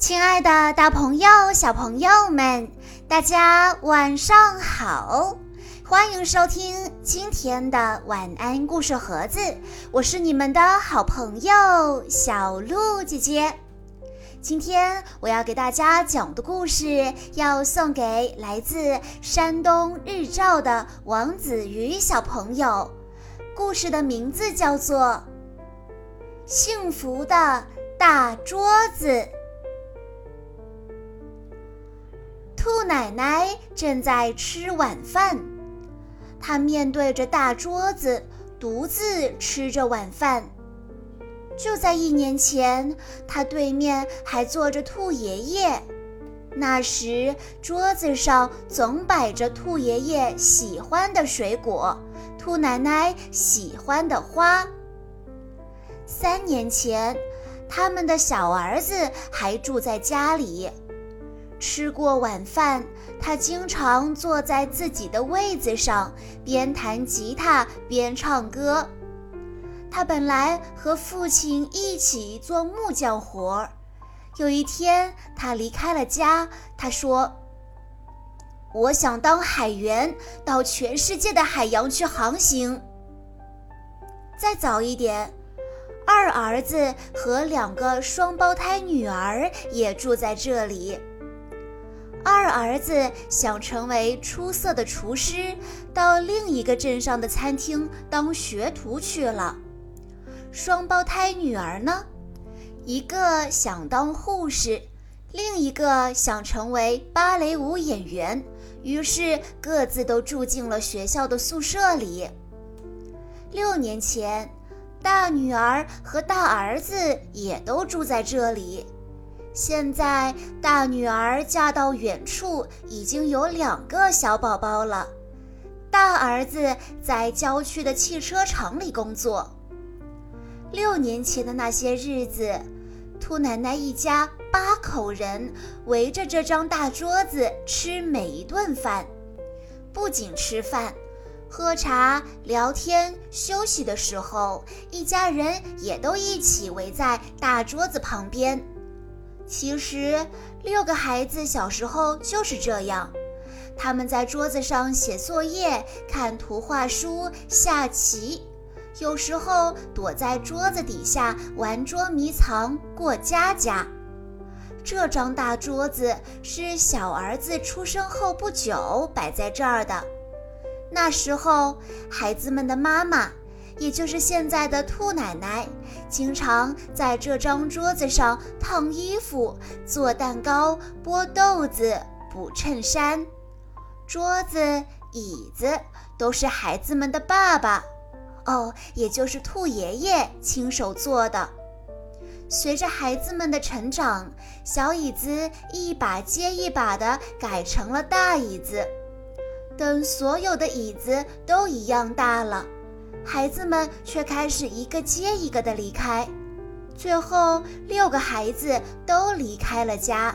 亲爱的，大朋友、小朋友们，大家晚上好！欢迎收听今天的晚安故事盒子，我是你们的好朋友小鹿姐姐。今天我要给大家讲的故事，要送给来自山东日照的王子瑜小朋友。故事的名字叫做《幸福的大桌子》。兔奶奶正在吃晚饭，她面对着大桌子，独自吃着晚饭。就在一年前，她对面还坐着兔爷爷，那时桌子上总摆着兔爷爷喜欢的水果，兔奶奶喜欢的花。三年前，他们的小儿子还住在家里。吃过晚饭，他经常坐在自己的位子上，边弹吉他边唱歌。他本来和父亲一起做木匠活儿。有一天，他离开了家。他说：“我想当海员，到全世界的海洋去航行。”再早一点，二儿子和两个双胞胎女儿也住在这里。二儿子想成为出色的厨师，到另一个镇上的餐厅当学徒去了。双胞胎女儿呢，一个想当护士，另一个想成为芭蕾舞演员，于是各自都住进了学校的宿舍里。六年前，大女儿和大儿子也都住在这里。现在大女儿嫁到远处，已经有两个小宝宝了。大儿子在郊区的汽车厂里工作。六年前的那些日子，兔奶奶一家八口人围着这张大桌子吃每一顿饭。不仅吃饭、喝茶、聊天、休息的时候，一家人也都一起围在大桌子旁边。其实，六个孩子小时候就是这样，他们在桌子上写作业、看图画书、下棋，有时候躲在桌子底下玩捉迷藏、过家家。这张大桌子是小儿子出生后不久摆在这儿的，那时候孩子们的妈妈。也就是现在的兔奶奶，经常在这张桌子上烫衣服、做蛋糕、剥豆子、补衬衫。桌子、椅子都是孩子们的爸爸，哦，也就是兔爷爷亲手做的。随着孩子们的成长，小椅子一把接一把地改成了大椅子。等所有的椅子都一样大了。孩子们却开始一个接一个的离开，最后六个孩子都离开了家。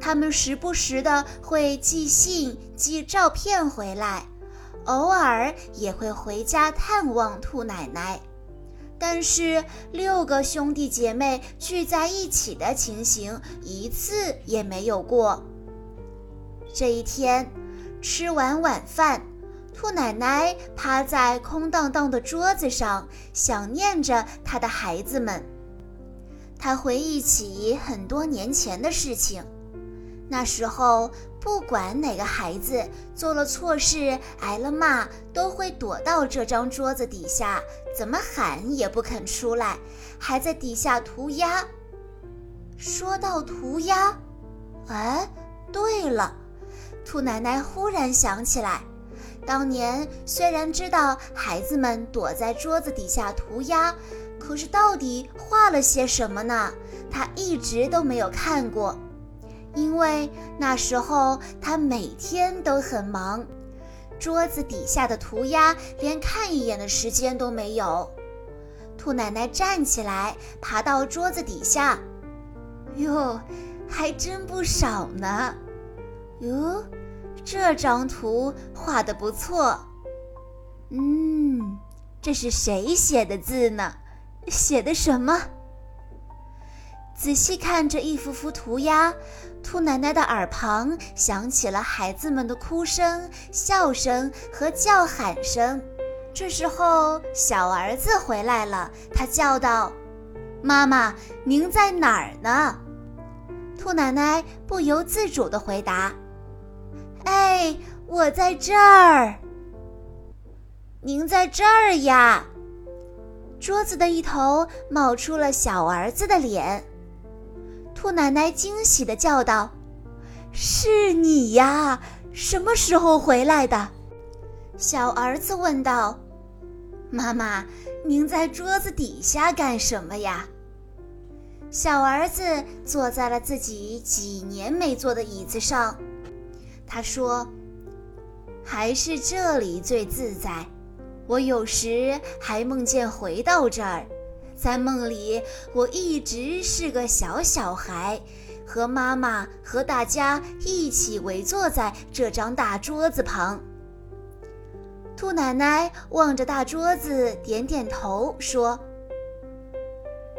他们时不时的会寄信、寄照片回来，偶尔也会回家探望兔奶奶。但是六个兄弟姐妹聚在一起的情形一次也没有过。这一天，吃完晚饭。兔奶奶趴在空荡荡的桌子上，想念着她的孩子们。她回忆起很多年前的事情，那时候不管哪个孩子做了错事、挨了骂，都会躲到这张桌子底下，怎么喊也不肯出来，还在底下涂鸦。说到涂鸦，哎，对了，兔奶奶忽然想起来。当年虽然知道孩子们躲在桌子底下涂鸦，可是到底画了些什么呢？他一直都没有看过，因为那时候他每天都很忙，桌子底下的涂鸦连看一眼的时间都没有。兔奶奶站起来，爬到桌子底下，哟，还真不少呢，哟。这张图画的不错，嗯，这是谁写的字呢？写的什么？仔细看着一幅幅涂鸦，兔奶奶的耳旁响起了孩子们的哭声、笑声和叫喊声。这时候，小儿子回来了，他叫道：“妈妈，您在哪儿呢？”兔奶奶不由自主地回答：“哎，我在这儿。”您在这儿呀？桌子的一头冒出了小儿子的脸。兔奶奶惊喜地叫道：“是你呀！什么时候回来的？”小儿子问道：“妈妈，您在桌子底下干什么呀？”小儿子坐在了自己几年没坐的椅子上，他说：“还是这里最自在。我有时还梦见回到这儿。”在梦里，我一直是个小小孩，和妈妈和大家一起围坐在这张大桌子旁。兔奶奶望着大桌子，点点头，说：“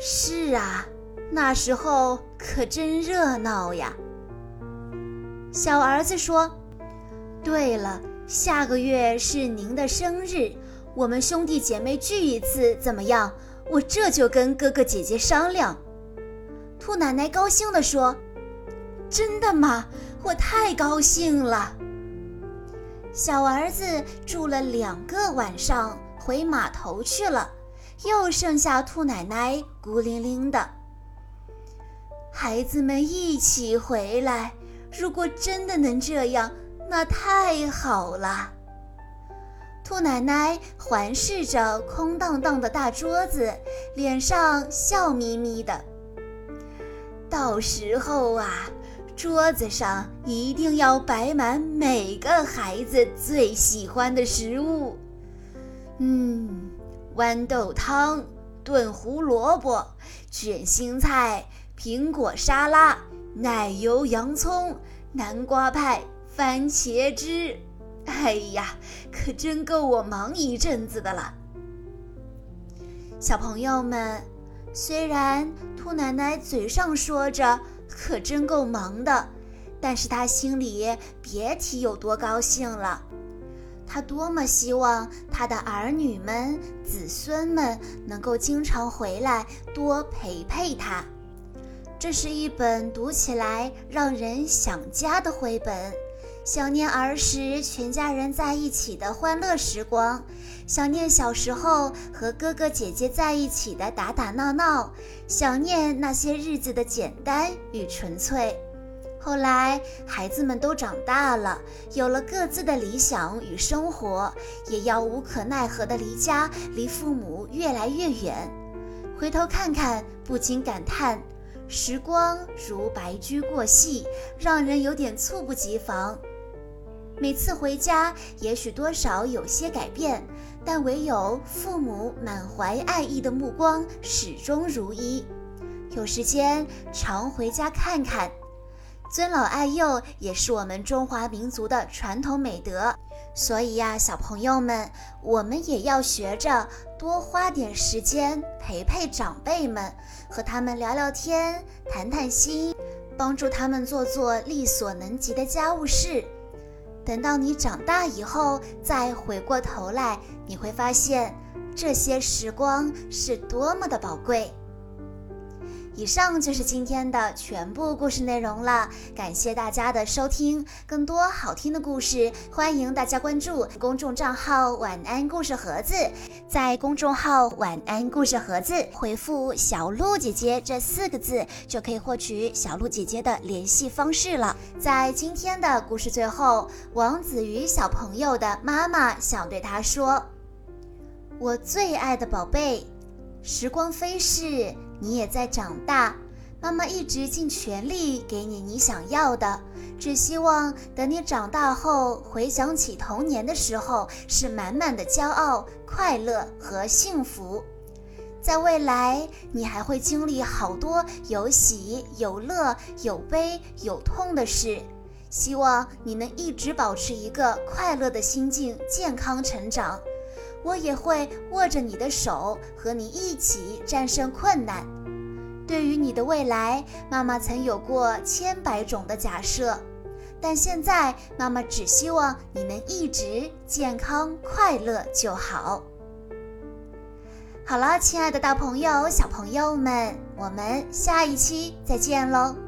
是啊，那时候可真热闹呀。”小儿子说：“对了，下个月是您的生日，我们兄弟姐妹聚一次，怎么样？”我这就跟哥哥姐姐商量。兔奶奶高兴地说：“真的吗？我太高兴了。”小儿子住了两个晚上，回码头去了，又剩下兔奶奶孤零零的。孩子们一起回来，如果真的能这样，那太好了。兔奶奶环视着空荡荡的大桌子，脸上笑眯眯的。到时候啊，桌子上一定要摆满每个孩子最喜欢的食物。嗯，豌豆汤、炖胡萝卜、卷心菜、苹果沙拉、奶油洋葱、南瓜派、番茄汁。哎呀，可真够我忙一阵子的了。小朋友们，虽然兔奶奶嘴上说着“可真够忙的”，但是她心里别提有多高兴了。她多么希望她的儿女们、子孙们能够经常回来，多陪陪她。这是一本读起来让人想家的绘本。想念儿时全家人在一起的欢乐时光，想念小时候和哥哥姐姐在一起的打打闹闹，想念那些日子的简单与纯粹。后来孩子们都长大了，有了各自的理想与生活，也要无可奈何地离家，离父母越来越远。回头看看，不禁感叹：时光如白驹过隙，让人有点猝不及防。每次回家，也许多少有些改变，但唯有父母满怀爱意的目光始终如一。有时间常回家看看，尊老爱幼也是我们中华民族的传统美德。所以呀，小朋友们，我们也要学着多花点时间陪陪长辈们，和他们聊聊天、谈谈心，帮助他们做做力所能及的家务事。等到你长大以后，再回过头来，你会发现这些时光是多么的宝贵。以上就是今天的全部故事内容了，感谢大家的收听。更多好听的故事，欢迎大家关注公众账号“晚安故事盒子”。在公众号“晚安故事盒子”回复“小鹿姐姐”这四个字，就可以获取小鹿姐姐的联系方式了。在今天的故事最后，王子瑜小朋友的妈妈想对他说：“我最爱的宝贝，时光飞逝。”你也在长大，妈妈一直尽全力给你你想要的，只希望等你长大后回想起童年的时候，是满满的骄傲、快乐和幸福。在未来，你还会经历好多有喜有乐、有悲有痛的事，希望你能一直保持一个快乐的心境，健康成长。我也会握着你的手，和你一起战胜困难。对于你的未来，妈妈曾有过千百种的假设，但现在妈妈只希望你能一直健康快乐就好。好了，亲爱的大朋友、小朋友们，我们下一期再见喽！